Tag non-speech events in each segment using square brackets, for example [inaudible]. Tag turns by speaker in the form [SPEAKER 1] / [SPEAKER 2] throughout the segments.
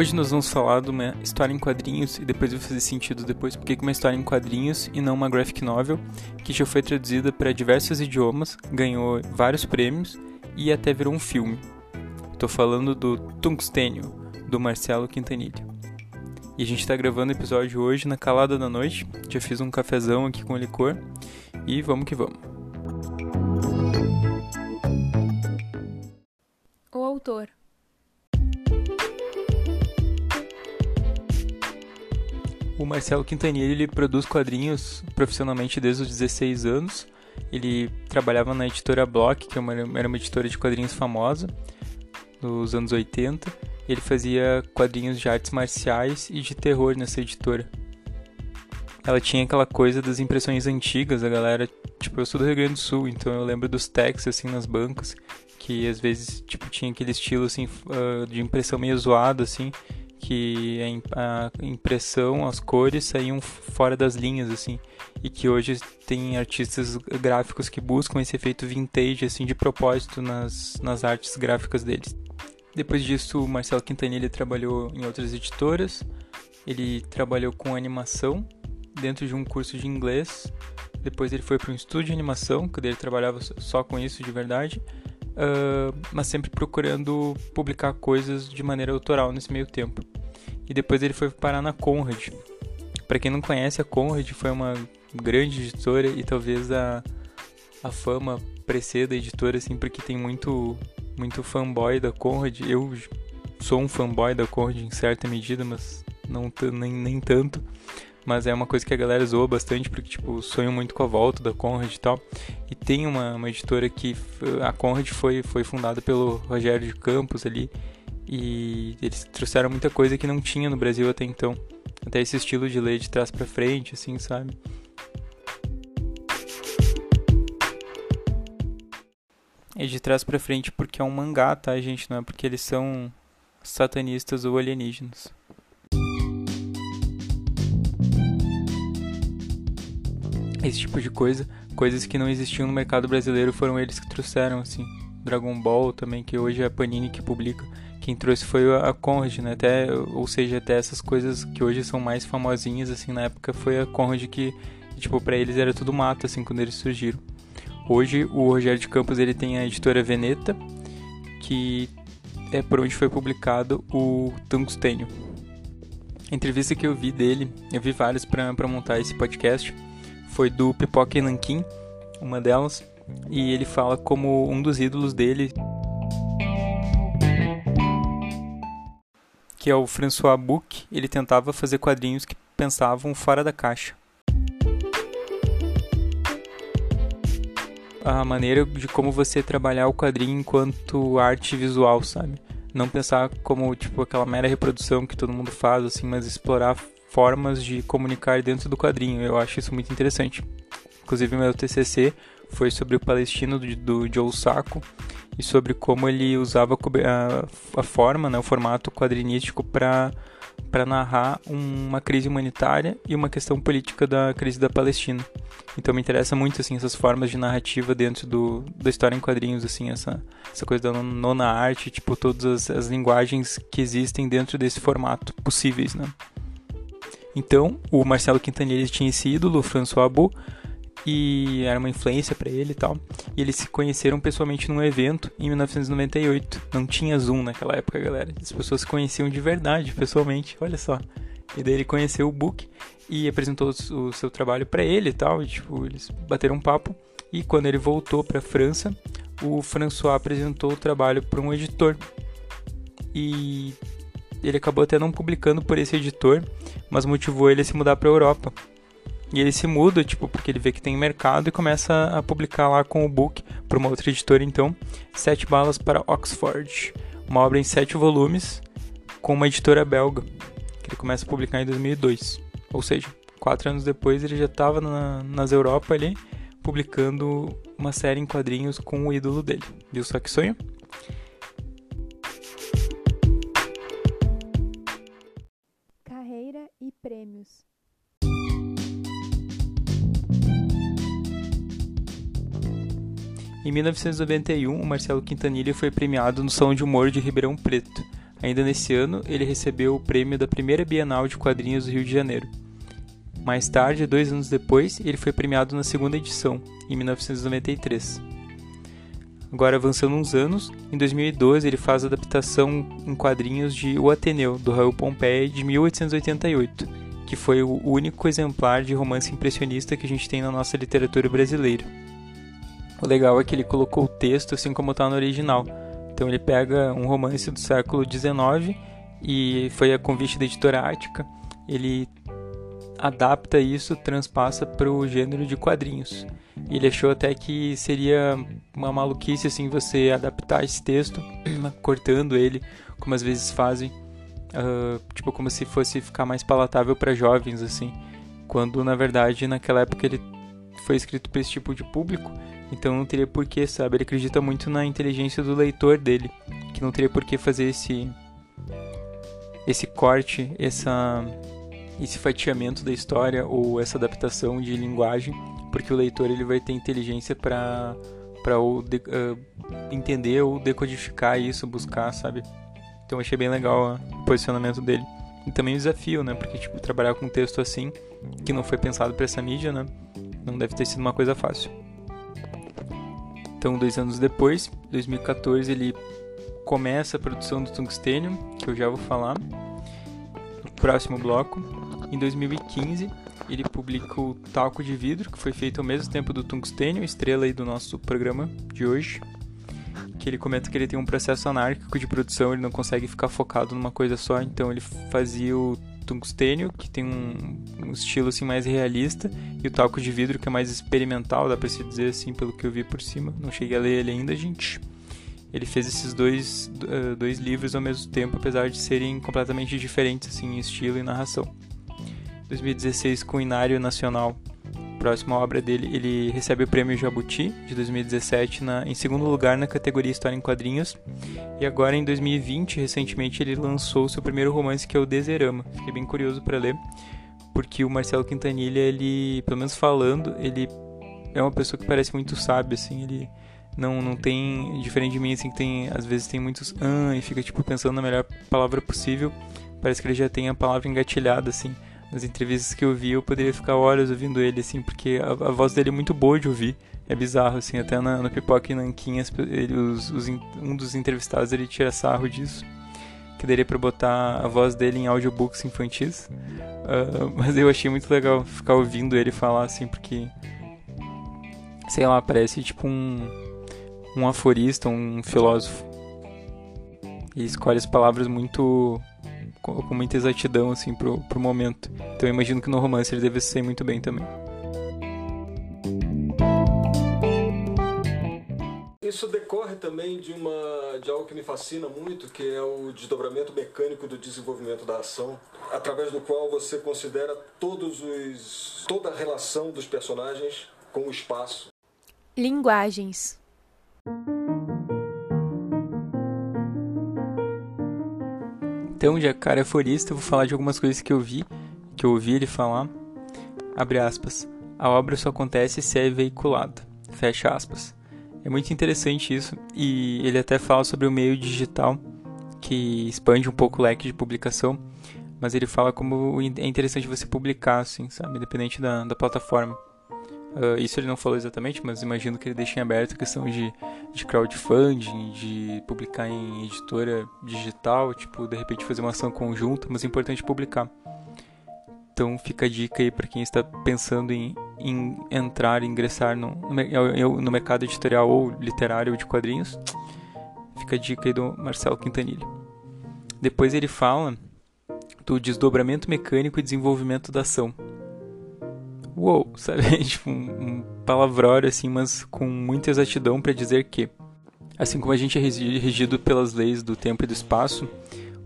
[SPEAKER 1] Hoje nós vamos falar de uma história em quadrinhos e depois vai fazer sentido depois porque uma história em quadrinhos e não uma graphic novel que já foi traduzida para diversos idiomas, ganhou vários prêmios e até virou um filme. Estou falando do Tungstênio, do Marcelo Quintanilha. E a gente está gravando o episódio hoje na calada da noite. Já fiz um cafezão aqui com licor e vamos que vamos.
[SPEAKER 2] O autor
[SPEAKER 1] O Marcelo Quintanilha ele produz quadrinhos profissionalmente desde os 16 anos. Ele trabalhava na editora Block, que é era uma editora de quadrinhos famosa, nos anos 80. Ele fazia quadrinhos de artes marciais e de terror nessa editora. Ela tinha aquela coisa das impressões antigas, a galera, tipo, eu sou do Rio Grande do Sul, então eu lembro dos textos assim nas bancas, que às vezes, tipo, tinha aquele estilo assim ah, de impressão meio zoado assim, que a impressão, as cores saíam fora das linhas, assim, e que hoje tem artistas gráficos que buscam esse efeito vintage, assim, de propósito nas, nas artes gráficas deles. Depois disso, o Marcelo Quintanilha trabalhou em outras editoras, ele trabalhou com animação dentro de um curso de inglês, depois ele foi para um estúdio de animação, que ele trabalhava só com isso de verdade, uh, mas sempre procurando publicar coisas de maneira autoral nesse meio tempo. E depois ele foi parar na Conrad. Para quem não conhece, a Conrad foi uma grande editora e talvez a, a fama preceda a editora, assim, porque tem muito, muito fanboy da Conrad. Eu sou um fanboy da Conrad em certa medida, mas não nem, nem tanto mas é uma coisa que a galera zoa bastante, porque, tipo, sonho muito com a volta da Conrad e tal. E tem uma, uma editora que, a Conrad foi, foi fundada pelo Rogério de Campos ali, e eles trouxeram muita coisa que não tinha no Brasil até então. Até esse estilo de ler de trás para frente, assim, sabe? É de trás para frente porque é um mangá, tá, gente? Não é porque eles são satanistas ou alienígenas. Esse tipo de coisa, coisas que não existiam no mercado brasileiro foram eles que trouxeram, assim. Dragon Ball também, que hoje é a Panini que publica. Quem trouxe foi a Conrad, né? Até, ou seja, até essas coisas que hoje são mais famosinhas, assim, na época foi a Conrad que, tipo, para eles era tudo mato, assim, quando eles surgiram. Hoje, o Rogério de Campos, ele tem a editora Veneta, que é por onde foi publicado o Tungstênio. Entrevista que eu vi dele, eu vi várias para montar esse podcast, foi do Pipoca e Nankin, uma delas, e ele fala como um dos ídolos dele, que é o François Bouc, ele tentava fazer quadrinhos que pensavam fora da caixa. A maneira de como você trabalhar o quadrinho enquanto arte visual, sabe? Não pensar como tipo aquela mera reprodução que todo mundo faz assim, mas explorar formas de comunicar dentro do quadrinho. Eu acho isso muito interessante. Inclusive, meu TCC foi sobre o Palestino do, do Joe Sacco e sobre como ele usava a, a forma, né, o formato quadrinístico para para narrar uma crise humanitária e uma questão política da crise da Palestina. Então me interessa muito assim essas formas de narrativa dentro do, da história em quadrinhos assim essa essa coisa da nona arte, tipo todas as, as linguagens que existem dentro desse formato possíveis, né? Então, o Marcelo Quintanilha tinha esse ídolo, François Abu, e era uma influência para ele e tal. E eles se conheceram pessoalmente num evento em 1998. Não tinha Zoom naquela época, galera. As pessoas se conheciam de verdade, pessoalmente, olha só. E daí ele conheceu o Book e apresentou o seu trabalho para ele e tal. E, tipo, eles bateram um papo. E quando ele voltou para França, o François apresentou o trabalho para um editor. E ele acabou até não publicando por esse editor, mas motivou ele a se mudar para a Europa. E ele se muda, tipo, porque ele vê que tem mercado e começa a publicar lá com o book para uma outra editora, então, Sete Balas para Oxford, uma obra em sete volumes com uma editora belga, que ele começa a publicar em 2002. Ou seja, quatro anos depois ele já estava na, nas Europa ali, publicando uma série em quadrinhos com o ídolo dele. Viu só que sonho?
[SPEAKER 2] E prêmios.
[SPEAKER 1] Em 1991, o Marcelo Quintanilha foi premiado no Salão de Humor de Ribeirão Preto. Ainda nesse ano, ele recebeu o prêmio da primeira Bienal de Quadrinhos do Rio de Janeiro. Mais tarde, dois anos depois, ele foi premiado na segunda edição, em 1993. Agora, avançando uns anos, em 2012 ele faz a adaptação em quadrinhos de O Ateneu, do Raul Pompeia, de 1888, que foi o único exemplar de romance impressionista que a gente tem na nossa literatura brasileira. O legal é que ele colocou o texto assim como está no original. Então ele pega um romance do século XIX e foi a convite da editora Ática. Ele adapta isso, transpassa para o gênero de quadrinhos. Ele achou até que seria uma maluquice assim você adaptar esse texto, [clears throat] cortando ele, como às vezes fazem, uh, tipo como se fosse ficar mais palatável para jovens assim, quando na verdade naquela época ele foi escrito para esse tipo de público, então não teria porquê, sabe? Ele acredita muito na inteligência do leitor dele, que não teria porquê fazer esse esse corte, essa esse fatiamento da história ou essa adaptação de linguagem, porque o leitor ele vai ter inteligência para para uh, entender ou decodificar isso, buscar, sabe? Então achei bem legal o posicionamento dele. E também o desafio, né? Porque tipo trabalhar com um texto assim, que não foi pensado para essa mídia, né? Não deve ter sido uma coisa fácil. Então, dois anos depois, 2014, ele começa a produção do Tungstênio, que eu já vou falar no próximo bloco. Em 2015, ele publica o Talco de Vidro, que foi feito ao mesmo tempo do Tungstênio, estrela aí do nosso programa de hoje. Que ele comenta que ele tem um processo anárquico de produção, ele não consegue ficar focado numa coisa só, então ele fazia o tungstênio, que tem um, um, estilo assim mais realista, e o talco de vidro, que é mais experimental, dá pra se dizer assim, pelo que eu vi por cima. Não cheguei a ler ele ainda, gente. Ele fez esses dois, uh, dois livros ao mesmo tempo, apesar de serem completamente diferentes assim, em estilo e narração. 2016 com o Inário Nacional. Próxima obra dele, ele recebe o prêmio Jabuti de 2017 na, em segundo lugar na categoria História em Quadrinhos. E agora em 2020, recentemente, ele lançou seu primeiro romance que é o Deserama. Fiquei bem curioso para ler, porque o Marcelo Quintanilha, ele, pelo menos falando, ele é uma pessoa que parece muito sábio, assim, ele não, não tem, diferente de mim, assim, que tem, às vezes tem muitos ah, e fica, tipo, pensando na melhor palavra possível, parece que ele já tem a palavra engatilhada, assim nas entrevistas que eu vi, eu poderia ficar horas ouvindo ele, assim, porque a, a voz dele é muito boa de ouvir. É bizarro, assim, até na, no Pipoca e Nanquim, ele, os, os, um dos entrevistados ele tira sarro disso. Que daria pra botar a voz dele em audiobooks infantis. Uh, mas eu achei muito legal ficar ouvindo ele falar, assim, porque. Sei lá, parece tipo um. Um aforista, um filósofo. E escolhe as palavras muito com muita exatidão assim pro, pro momento. Então eu imagino que no romance ele deve ser muito bem também.
[SPEAKER 3] Isso decorre também de uma de algo que me fascina muito, que é o desdobramento mecânico do desenvolvimento da ação, através do qual você considera todos os toda a relação dos personagens com o espaço.
[SPEAKER 2] Linguagens.
[SPEAKER 1] Então, já cara é forista, eu vou falar de algumas coisas que eu vi, que eu ouvi ele falar. Abre aspas. A obra só acontece se é veiculada. Fecha aspas. É muito interessante isso e ele até fala sobre o meio digital que expande um pouco o leque de publicação, mas ele fala como é interessante você publicar, assim, sabe, independente da, da plataforma. Uh, isso ele não falou exatamente, mas imagino que ele deixe em aberto a questão de, de crowdfunding, de publicar em editora digital, tipo, de repente fazer uma ação conjunta, mas é importante publicar. Então fica a dica aí para quem está pensando em, em entrar, ingressar no, no, no mercado editorial ou literário de quadrinhos. Fica a dica aí do Marcelo Quintanilha. Depois ele fala do desdobramento mecânico e desenvolvimento da ação uou, [laughs] sabe? tipo, um, um palavrório assim, mas com muita exatidão para dizer que, assim como a gente é regido pelas leis do tempo e do espaço,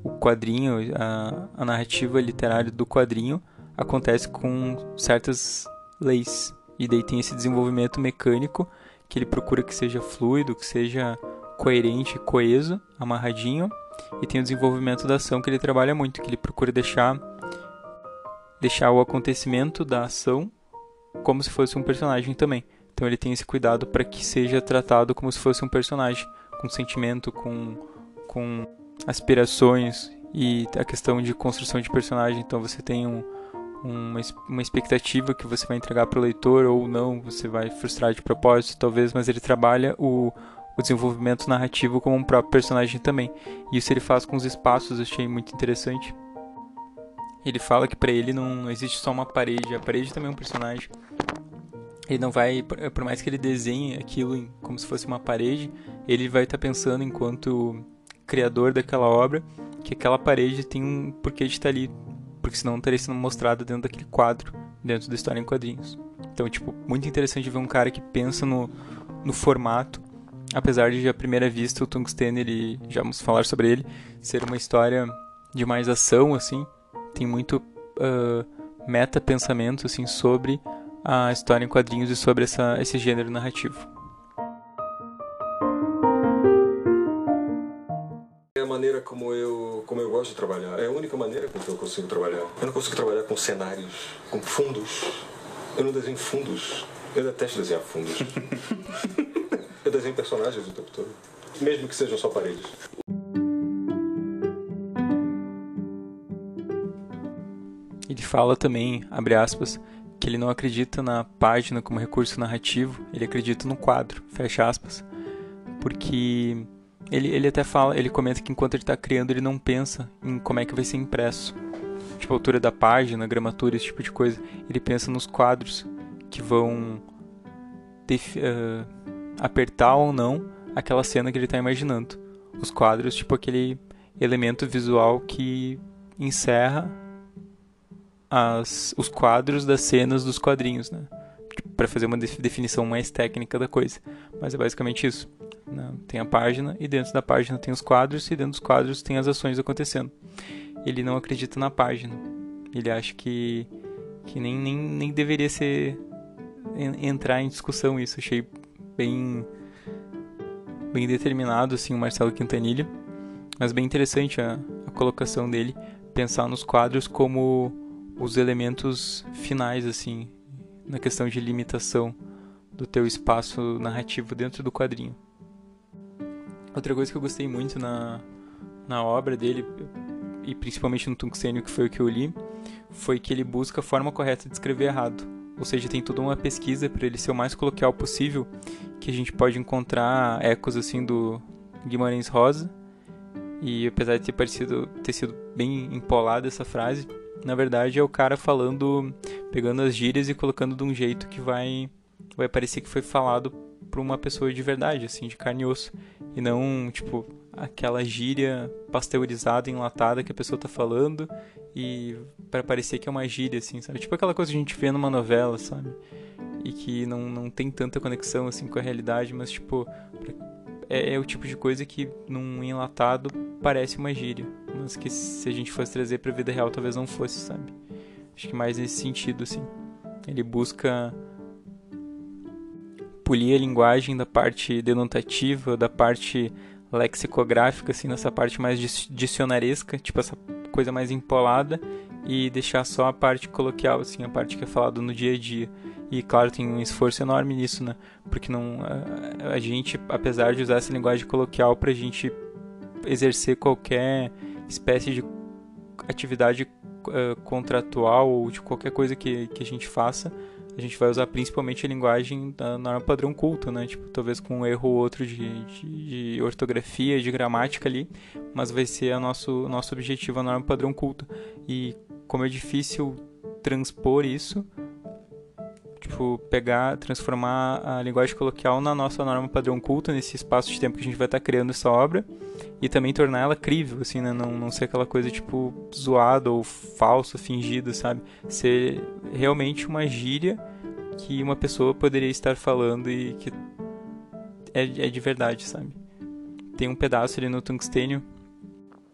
[SPEAKER 1] o quadrinho, a, a narrativa literária do quadrinho acontece com certas leis. E daí tem esse desenvolvimento mecânico que ele procura que seja fluido, que seja coerente, coeso, amarradinho. E tem o desenvolvimento da ação que ele trabalha muito, que ele procura deixar deixar o acontecimento da ação como se fosse um personagem também. Então ele tem esse cuidado para que seja tratado como se fosse um personagem, com sentimento, com, com aspirações e a questão de construção de personagem. Então você tem um, uma, uma expectativa que você vai entregar para o leitor ou não, você vai frustrar de propósito, talvez, mas ele trabalha o, o desenvolvimento narrativo como um próprio personagem também. E isso ele faz com os espaços, eu achei muito interessante. Ele fala que para ele não, não existe só uma parede, a parede também é um personagem. Ele não vai, por mais que ele desenhe aquilo como se fosse uma parede, ele vai estar tá pensando enquanto criador daquela obra que aquela parede tem um porquê de estar ali porque senão não teria sido mostrada dentro daquele quadro, dentro da história em quadrinhos. Então, tipo, muito interessante ver um cara que pensa no, no formato, apesar de à primeira vista o Tungsten, ele, já vamos falar sobre ele, ser uma história de mais ação, assim, tem muito uh, meta-pensamento, assim, sobre a história em quadrinhos e sobre essa, esse gênero narrativo.
[SPEAKER 3] maneira como eu, como eu gosto de trabalhar. É a única maneira com que eu consigo trabalhar. Eu não consigo trabalhar com cenários, com fundos. Eu não desenho fundos. Eu detesto desenhar fundos. [laughs] eu desenho personagens o tempo todo. Mesmo que sejam só paredes.
[SPEAKER 1] Fala também, abre aspas, que ele não acredita na página como recurso narrativo, ele acredita no quadro, fecha aspas. Porque ele, ele até fala, ele comenta que enquanto ele está criando, ele não pensa em como é que vai ser impresso. Tipo, a altura da página, gramatura, esse tipo de coisa. Ele pensa nos quadros que vão uh, apertar ou não aquela cena que ele está imaginando. Os quadros, tipo aquele elemento visual que encerra as, os quadros das cenas dos quadrinhos, né? Para fazer uma definição mais técnica da coisa. Mas é basicamente isso. Né? Tem a página e dentro da página tem os quadros e dentro dos quadros tem as ações acontecendo. Ele não acredita na página. Ele acha que, que nem, nem, nem deveria ser entrar em discussão isso. Achei bem bem determinado assim o Marcelo Quintanilha, mas bem interessante a, a colocação dele pensar nos quadros como os elementos finais assim na questão de limitação do teu espaço narrativo dentro do quadrinho. Outra coisa que eu gostei muito na, na obra dele, e principalmente no Tungstênio, que foi o que eu li, foi que ele busca a forma correta de escrever errado. Ou seja, tem toda uma pesquisa para ele ser o mais coloquial possível, que a gente pode encontrar ecos assim do Guimarães Rosa. E apesar de ter parecido ter sido bem empolada essa frase, na verdade é o cara falando, pegando as gírias e colocando de um jeito que vai vai parecer que foi falado por uma pessoa de verdade, assim, de carne e osso. E não, tipo, aquela gíria pasteurizada, enlatada que a pessoa tá falando e para parecer que é uma gíria, assim, sabe? Tipo aquela coisa que a gente vê numa novela, sabe? E que não, não tem tanta conexão, assim, com a realidade, mas, tipo, é, é o tipo de coisa que num enlatado parece uma gíria, mas que se a gente fosse trazer pra vida real talvez não fosse, sabe? Acho que mais nesse sentido, assim. Ele busca polir a linguagem da parte denotativa, da parte lexicográfica, assim, nessa parte mais dicionaresca, tipo essa coisa mais empolada, e deixar só a parte coloquial, assim, a parte que é falado no dia a dia. E claro, tem um esforço enorme nisso, né? Porque não a, a gente, apesar de usar essa linguagem coloquial para a gente exercer qualquer espécie de atividade uh, contratual ou de qualquer coisa que, que a gente faça, a gente vai usar principalmente a linguagem da norma padrão culta, né? Tipo, talvez com um erro ou outro de, de, de, ortografia, de gramática ali, mas vai ser o nosso, nosso objetivo a norma padrão culta. E como é difícil transpor isso, tipo, pegar, transformar a linguagem coloquial na nossa norma padrão culta, nesse espaço de tempo que a gente vai estar criando essa obra, e também tornar ela crível, assim, né? Não, não ser aquela coisa, tipo, zoada ou falsa, fingida, sabe? Ser realmente uma gíria que uma pessoa poderia estar falando e que é, é de verdade, sabe? Tem um pedaço ali no Tungstênio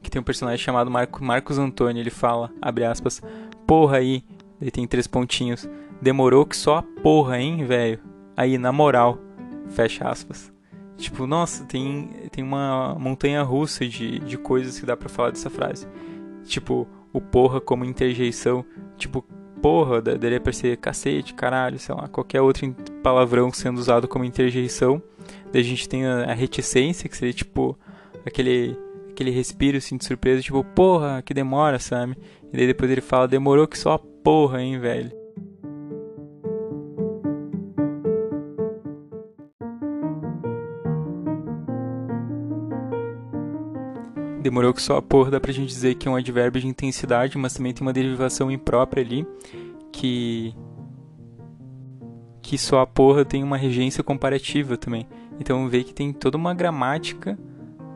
[SPEAKER 1] que tem um personagem chamado Marco, Marcos Antônio, ele fala, abre aspas, porra aí, ele tem três pontinhos, demorou que só a porra, hein, velho? Aí, na moral, fecha aspas. Tipo, nossa, tem, tem uma montanha russa de, de coisas que dá para falar dessa frase. Tipo, o porra como interjeição. Tipo, porra, daria pra ser cacete, caralho, sei lá, qualquer outro palavrão sendo usado como interjeição. Daí a gente tem a, a reticência, que seria tipo aquele, aquele respiro assim de surpresa, tipo, porra, que demora, sabe? E daí depois ele fala, demorou que só a porra, hein, velho. Demorou que só a porra dá pra gente dizer que é um advérbio de intensidade, mas também tem uma derivação imprópria ali, que que só a porra tem uma regência comparativa também. Então vê que tem toda uma gramática,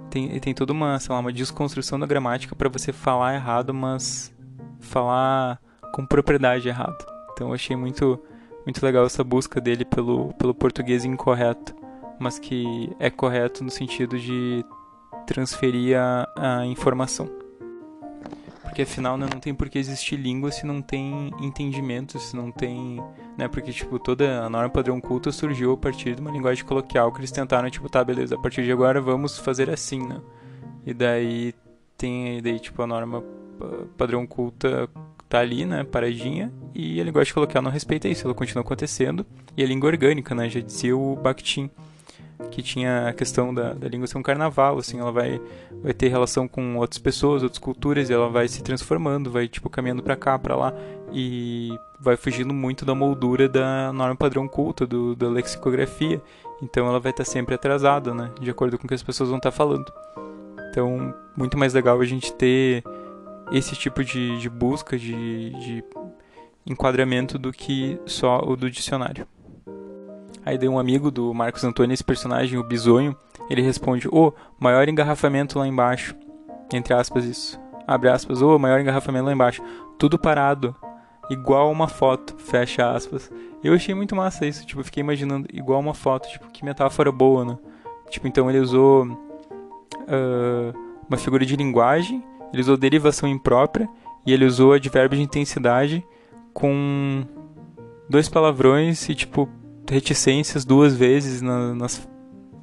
[SPEAKER 1] tem, tem toda uma, sei lá, uma desconstrução da gramática para você falar errado, mas falar com propriedade errado. Então eu achei muito muito legal essa busca dele pelo, pelo português incorreto, mas que é correto no sentido de transferir a, a informação. Porque afinal né, não tem por que existir língua se não tem entendimento, se não tem. Né, porque tipo, toda a norma padrão culta surgiu a partir de uma linguagem coloquial que eles tentaram, tipo, tá, beleza, a partir de agora vamos fazer assim, né? E daí tem daí, tipo, a norma padrão culta tá ali, né, paradinha, e a linguagem coloquial não respeita isso, ela continua acontecendo, e a língua orgânica, né, já dizia o Bakhtin que tinha a questão da, da língua ser um carnaval, assim, ela vai, vai ter relação com outras pessoas, outras culturas, e ela vai se transformando, vai, tipo, caminhando para cá, para lá, e vai fugindo muito da moldura da norma padrão culta, do, da lexicografia, então ela vai estar tá sempre atrasada, né, de acordo com o que as pessoas vão estar tá falando. Então, muito mais legal a gente ter esse tipo de, de busca, de, de enquadramento do que só o do dicionário. Aí daí um amigo do Marcos Antônio, esse personagem, o Bisonho, ele responde: Ô, oh, maior engarrafamento lá embaixo. Entre aspas, isso. Abre aspas, ô, oh, maior engarrafamento lá embaixo. Tudo parado. Igual uma foto. Fecha aspas. Eu achei muito massa isso. Tipo, fiquei imaginando igual uma foto. Tipo, que metáfora boa, né? Tipo, então ele usou uh, uma figura de linguagem, ele usou derivação imprópria e ele usou advérbio de intensidade com dois palavrões e, tipo, reticências duas vezes na, nas,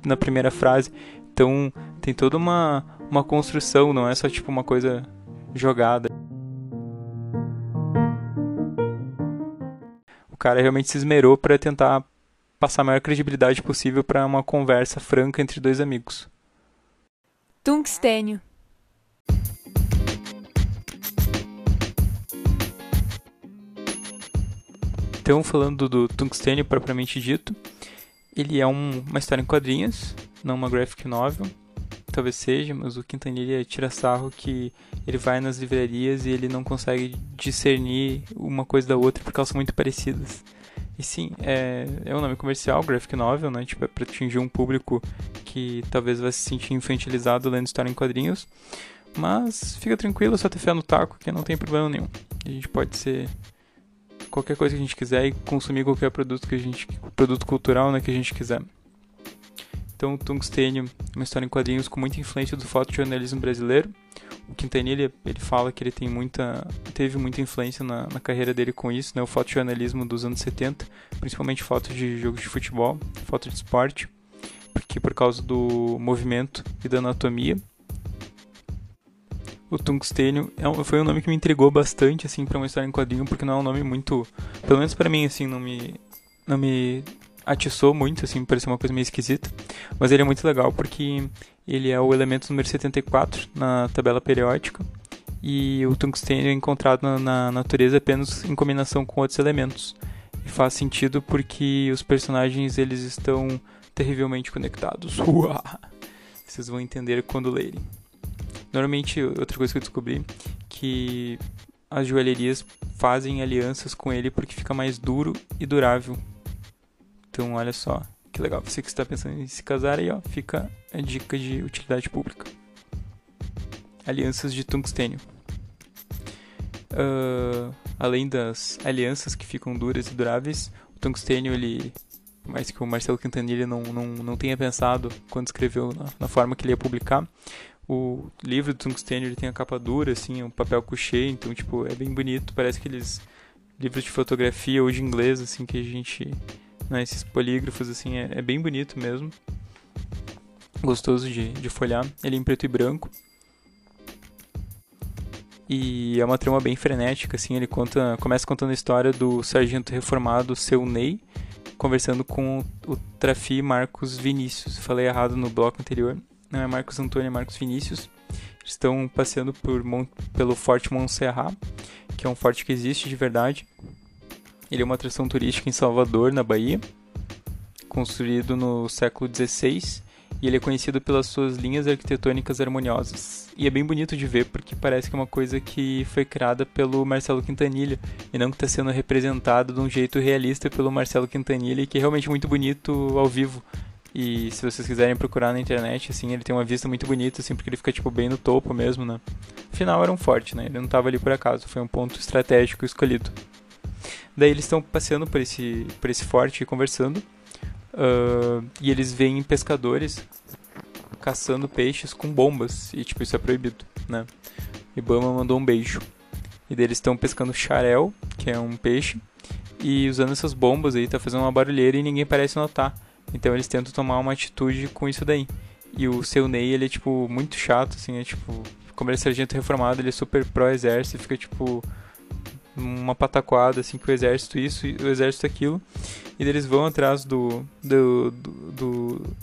[SPEAKER 1] na primeira frase. Então tem toda uma, uma construção, não é só tipo uma coisa jogada. O cara realmente se esmerou para tentar passar a maior credibilidade possível para uma conversa franca entre dois amigos.
[SPEAKER 2] Tungstênio
[SPEAKER 1] Então, falando do Tungstênio propriamente dito, ele é um, uma história em quadrinhos, não uma graphic novel. Talvez seja, mas o Quintanilha tira sarro que ele vai nas livrarias e ele não consegue discernir uma coisa da outra porque elas são muito parecidas. E sim, é, é um nome comercial, graphic novel, né? Tipo, é pra atingir um público que talvez vai se sentir infantilizado lendo história em quadrinhos. Mas fica tranquilo, só ter fé no taco, que não tem problema nenhum. A gente pode ser qualquer coisa que a gente quiser e consumir qualquer produto que a gente produto cultural né, que a gente quiser. Então, Tungstênio, uma história em quadrinhos com muita influência do fotojornalismo brasileiro. O Quintanilha, ele fala que ele tem muita, teve muita influência na, na carreira dele com isso, né, o fotojornalismo dos anos 70, principalmente fotos de jogos de futebol, foto de esporte, porque por causa do movimento e da anatomia o Tungstênio é, foi um nome que me intrigou bastante, assim, para uma história em quadrinho, porque não é um nome muito, pelo menos para mim, assim, não me, não me atiçou muito, assim, parecia uma coisa meio esquisita, mas ele é muito legal porque ele é o elemento número 74 na tabela periódica e o tungstênio é encontrado na, na natureza apenas em combinação com outros elementos. E faz sentido porque os personagens eles estão terrivelmente conectados. [laughs] Uau! Vocês vão entender quando lerem. Normalmente, outra coisa que eu descobri que as joalherias fazem alianças com ele porque fica mais duro e durável. Então, olha só, que legal. Você que está pensando em se casar aí, ó, fica a dica de utilidade pública. Alianças de tungstênio. Uh, além das alianças que ficam duras e duráveis, o tungstênio ele mais que o Marcelo Quintanilha não, não, não tenha pensado quando escreveu na, na forma que ele ia publicar, o livro do Tungstênio ele tem a capa dura, assim, um papel couché, então, tipo, é bem bonito. Parece aqueles livros de fotografia ou de inglês, assim, que a gente... Né, esses polígrafos, assim, é, é bem bonito mesmo. Gostoso de, de folhar. Ele é em preto e branco. E é uma trama bem frenética, assim, ele conta, começa contando a história do sargento reformado Seu Ney, conversando com o Trafi Marcos Vinícius. Falei errado no bloco anterior, não é Marcos Antônio, é Marcos Vinícius. estão passeando por, pelo Forte Montserrat, que é um forte que existe de verdade. Ele é uma atração turística em Salvador, na Bahia, construído no século XVI e ele é conhecido pelas suas linhas arquitetônicas harmoniosas. E é bem bonito de ver porque parece que é uma coisa que foi criada pelo Marcelo Quintanilha e não que está sendo representado de um jeito realista pelo Marcelo Quintanilha, que é realmente muito bonito ao vivo. E se vocês quiserem procurar na internet, assim, ele tem uma vista muito bonita, assim, porque ele fica, tipo, bem no topo mesmo, né? Afinal, era um forte, né? Ele não estava ali por acaso, foi um ponto estratégico escolhido. Daí eles estão passeando por esse, por esse forte e conversando. Uh, e eles veem pescadores caçando peixes com bombas. E, tipo, isso é proibido, né? Ibama mandou um beijo. E daí eles estão pescando xarel, que é um peixe. E usando essas bombas aí, tá fazendo uma barulheira e ninguém parece notar. Então eles tentam tomar uma atitude com isso daí. E o seu Ney, ele é, tipo, muito chato, assim, é tipo... Como ele é sargento reformado, ele é super pró-exército, fica, tipo... Uma pataquada, assim, com o exército isso e o exército aquilo. E eles vão atrás do, do, do, do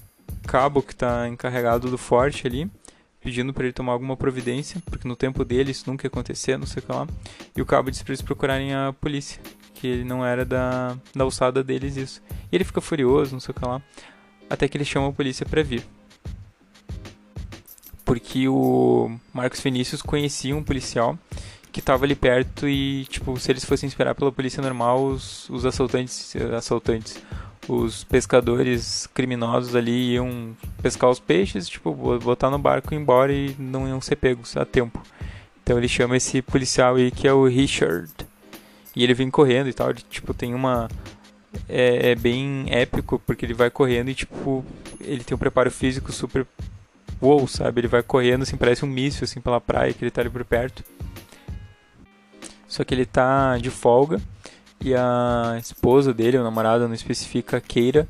[SPEAKER 1] cabo que está encarregado do forte ali, pedindo para ele tomar alguma providência, porque no tempo dele isso nunca ia acontecer, não sei o que lá. E o cabo diz para eles procurarem a polícia que ele não era da, da alçada deles isso. E ele fica furioso, não sei o que lá, até que ele chama a polícia para vir. Porque o Marcos Vinícius conhecia um policial que estava ali perto e, tipo, se eles fossem esperar pela polícia normal, os, os assaltantes, assaltantes, os pescadores criminosos ali iam pescar os peixes, tipo, botar no barco e ir embora e não iam ser pegos a tempo. Então ele chama esse policial aí que é o Richard. E ele vem correndo e tal, ele, tipo, tem uma... É, é, bem épico, porque ele vai correndo e, tipo, ele tem um preparo físico super... Uou, sabe? Ele vai correndo, assim, parece um míssil, assim, pela praia, que ele tá ali por perto. Só que ele tá de folga e a esposa dele, o namorado, não especifica, queira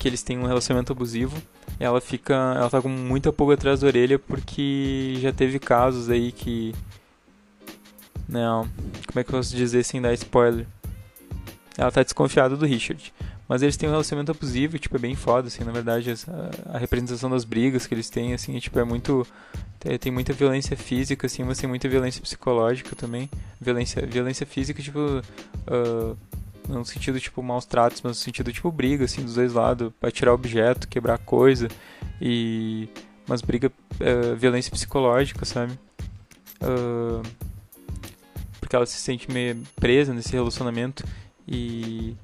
[SPEAKER 1] que eles tenham um relacionamento abusivo. Ela fica, ela tá com muita pulga atrás da orelha porque já teve casos aí que não. Como é que eu posso dizer sem dar spoiler? Ela tá desconfiada do Richard. Mas eles têm um relacionamento abusivo, tipo, é bem foda, assim, na verdade, a, a representação das brigas que eles têm, assim, é, tipo, é muito... Tem, tem, muita violência física, assim, mas tem muita violência psicológica também. Violência, violência física, tipo, uh, no sentido, tipo, maus tratos, mas no sentido, tipo, briga, assim, dos dois lados, pra tirar objeto, quebrar coisa, e... Mas briga, uh, violência psicológica, sabe? Uh, porque ela se sente meio presa nesse relacionamento e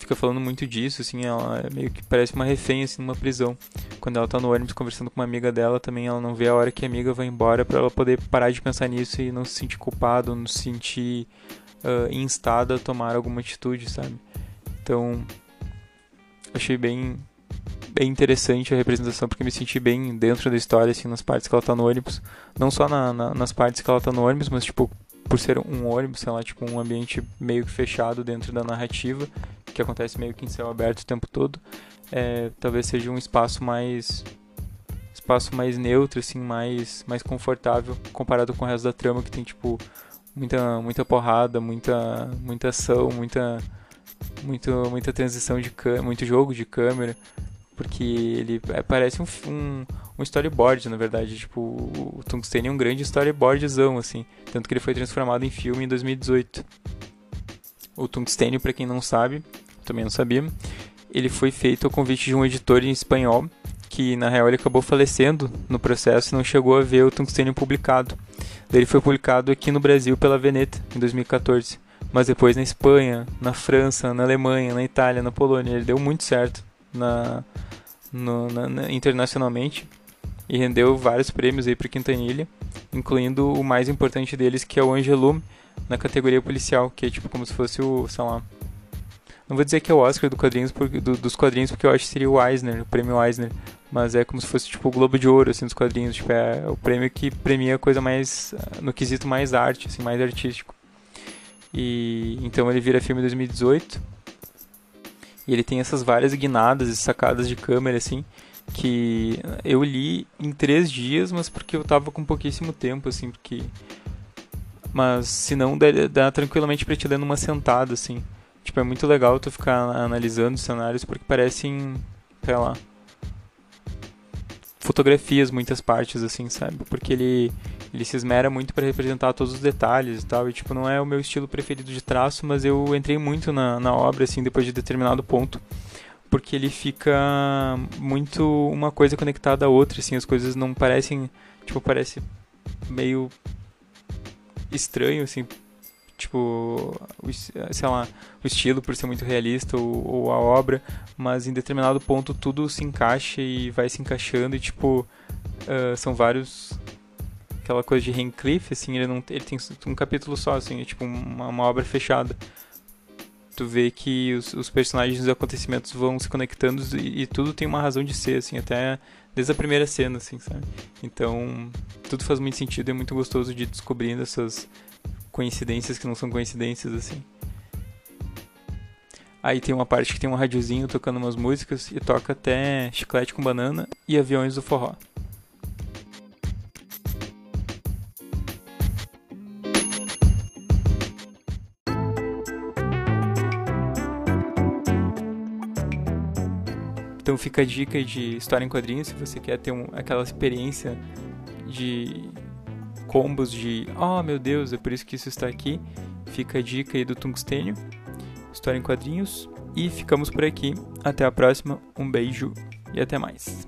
[SPEAKER 1] fica falando muito disso, assim, ela é meio que parece uma refém, assim, numa prisão. Quando ela tá no ônibus conversando com uma amiga dela, também ela não vê a hora que a amiga vai embora para ela poder parar de pensar nisso e não se sentir culpado, não se sentir uh, instada a tomar alguma atitude, sabe? Então, achei bem bem interessante a representação, porque me senti bem dentro da história, assim, nas partes que ela tá no ônibus. Não só na, na, nas partes que ela tá no ônibus, mas, tipo, por ser um ônibus, sei lá, tipo um ambiente meio que fechado dentro da narrativa, que acontece meio que em céu aberto o tempo todo, é, talvez seja um espaço mais espaço mais neutro, assim, mais mais confortável comparado com o resto da trama que tem tipo muita muita porrada, muita muita ação, muita muito, muita transição de câmera, muito jogo de câmera, porque ele é, parece um, um, um, storyboard, na verdade. Tipo, o Tungsten é um grande storyboardzão, assim. Tanto que ele foi transformado em filme em 2018. O Tungstênio, para quem não sabe, também não sabia, ele foi feito ao convite de um editor em espanhol, que na real ele acabou falecendo no processo e não chegou a ver o Tungstênio publicado. Ele foi publicado aqui no Brasil pela Veneta, em 2014. Mas depois na Espanha, na França, na Alemanha, na Itália, na Polônia. Ele deu muito certo na, no, na, na, internacionalmente e rendeu vários prêmios aí para Quintanilha, incluindo o mais importante deles que é o Angelum na categoria policial, que é tipo como se fosse o, sei lá, não vou dizer que é o Oscar do quadrinhos porque, do, dos quadrinhos porque eu acho que seria o Eisner, o prêmio Eisner, mas é como se fosse tipo o Globo de Ouro assim dos quadrinhos, tipo é o prêmio que premia coisa mais no quesito mais arte, assim, mais artístico. E então ele vira filme em 2018 e ele tem essas várias guinadas e sacadas de câmera, assim, que eu li em três dias, mas porque eu tava com pouquíssimo tempo, assim, porque... Mas, se não, dá, dá tranquilamente pra te ler numa sentada, assim. Tipo, é muito legal tu ficar analisando os cenários, porque parecem, sei lá, fotografias muitas partes, assim, sabe? Porque ele, ele se esmera muito para representar todos os detalhes e tal. E, tipo, não é o meu estilo preferido de traço, mas eu entrei muito na, na obra, assim, depois de determinado ponto. Porque ele fica muito uma coisa conectada à outra, assim, as coisas não parecem. Tipo, parece meio estranho, assim, tipo, sei lá, o estilo por ser muito realista ou, ou, a obra, mas em determinado ponto tudo se encaixa e vai se encaixando e tipo, uh, são vários aquela coisa de Hencliffe, assim, ele não ele tem um capítulo só, assim, é tipo uma, uma obra fechada. Tu vê que os, os personagens e os acontecimentos vão se conectando e, e tudo tem uma razão de ser, assim, até desde a primeira cena, assim, sabe? Então, tudo faz muito sentido e é muito gostoso de descobrir essas coincidências que não são coincidências, assim. Aí tem uma parte que tem um radiozinho tocando umas músicas e toca até Chiclete com Banana e Aviões do Forró. Então fica a dica de história em quadrinhos se você quer ter um, aquela experiência de combos de oh meu Deus, é por isso que isso está aqui. Fica a dica aí do Tungstênio, história em quadrinhos. E ficamos por aqui. Até a próxima. Um beijo e até mais.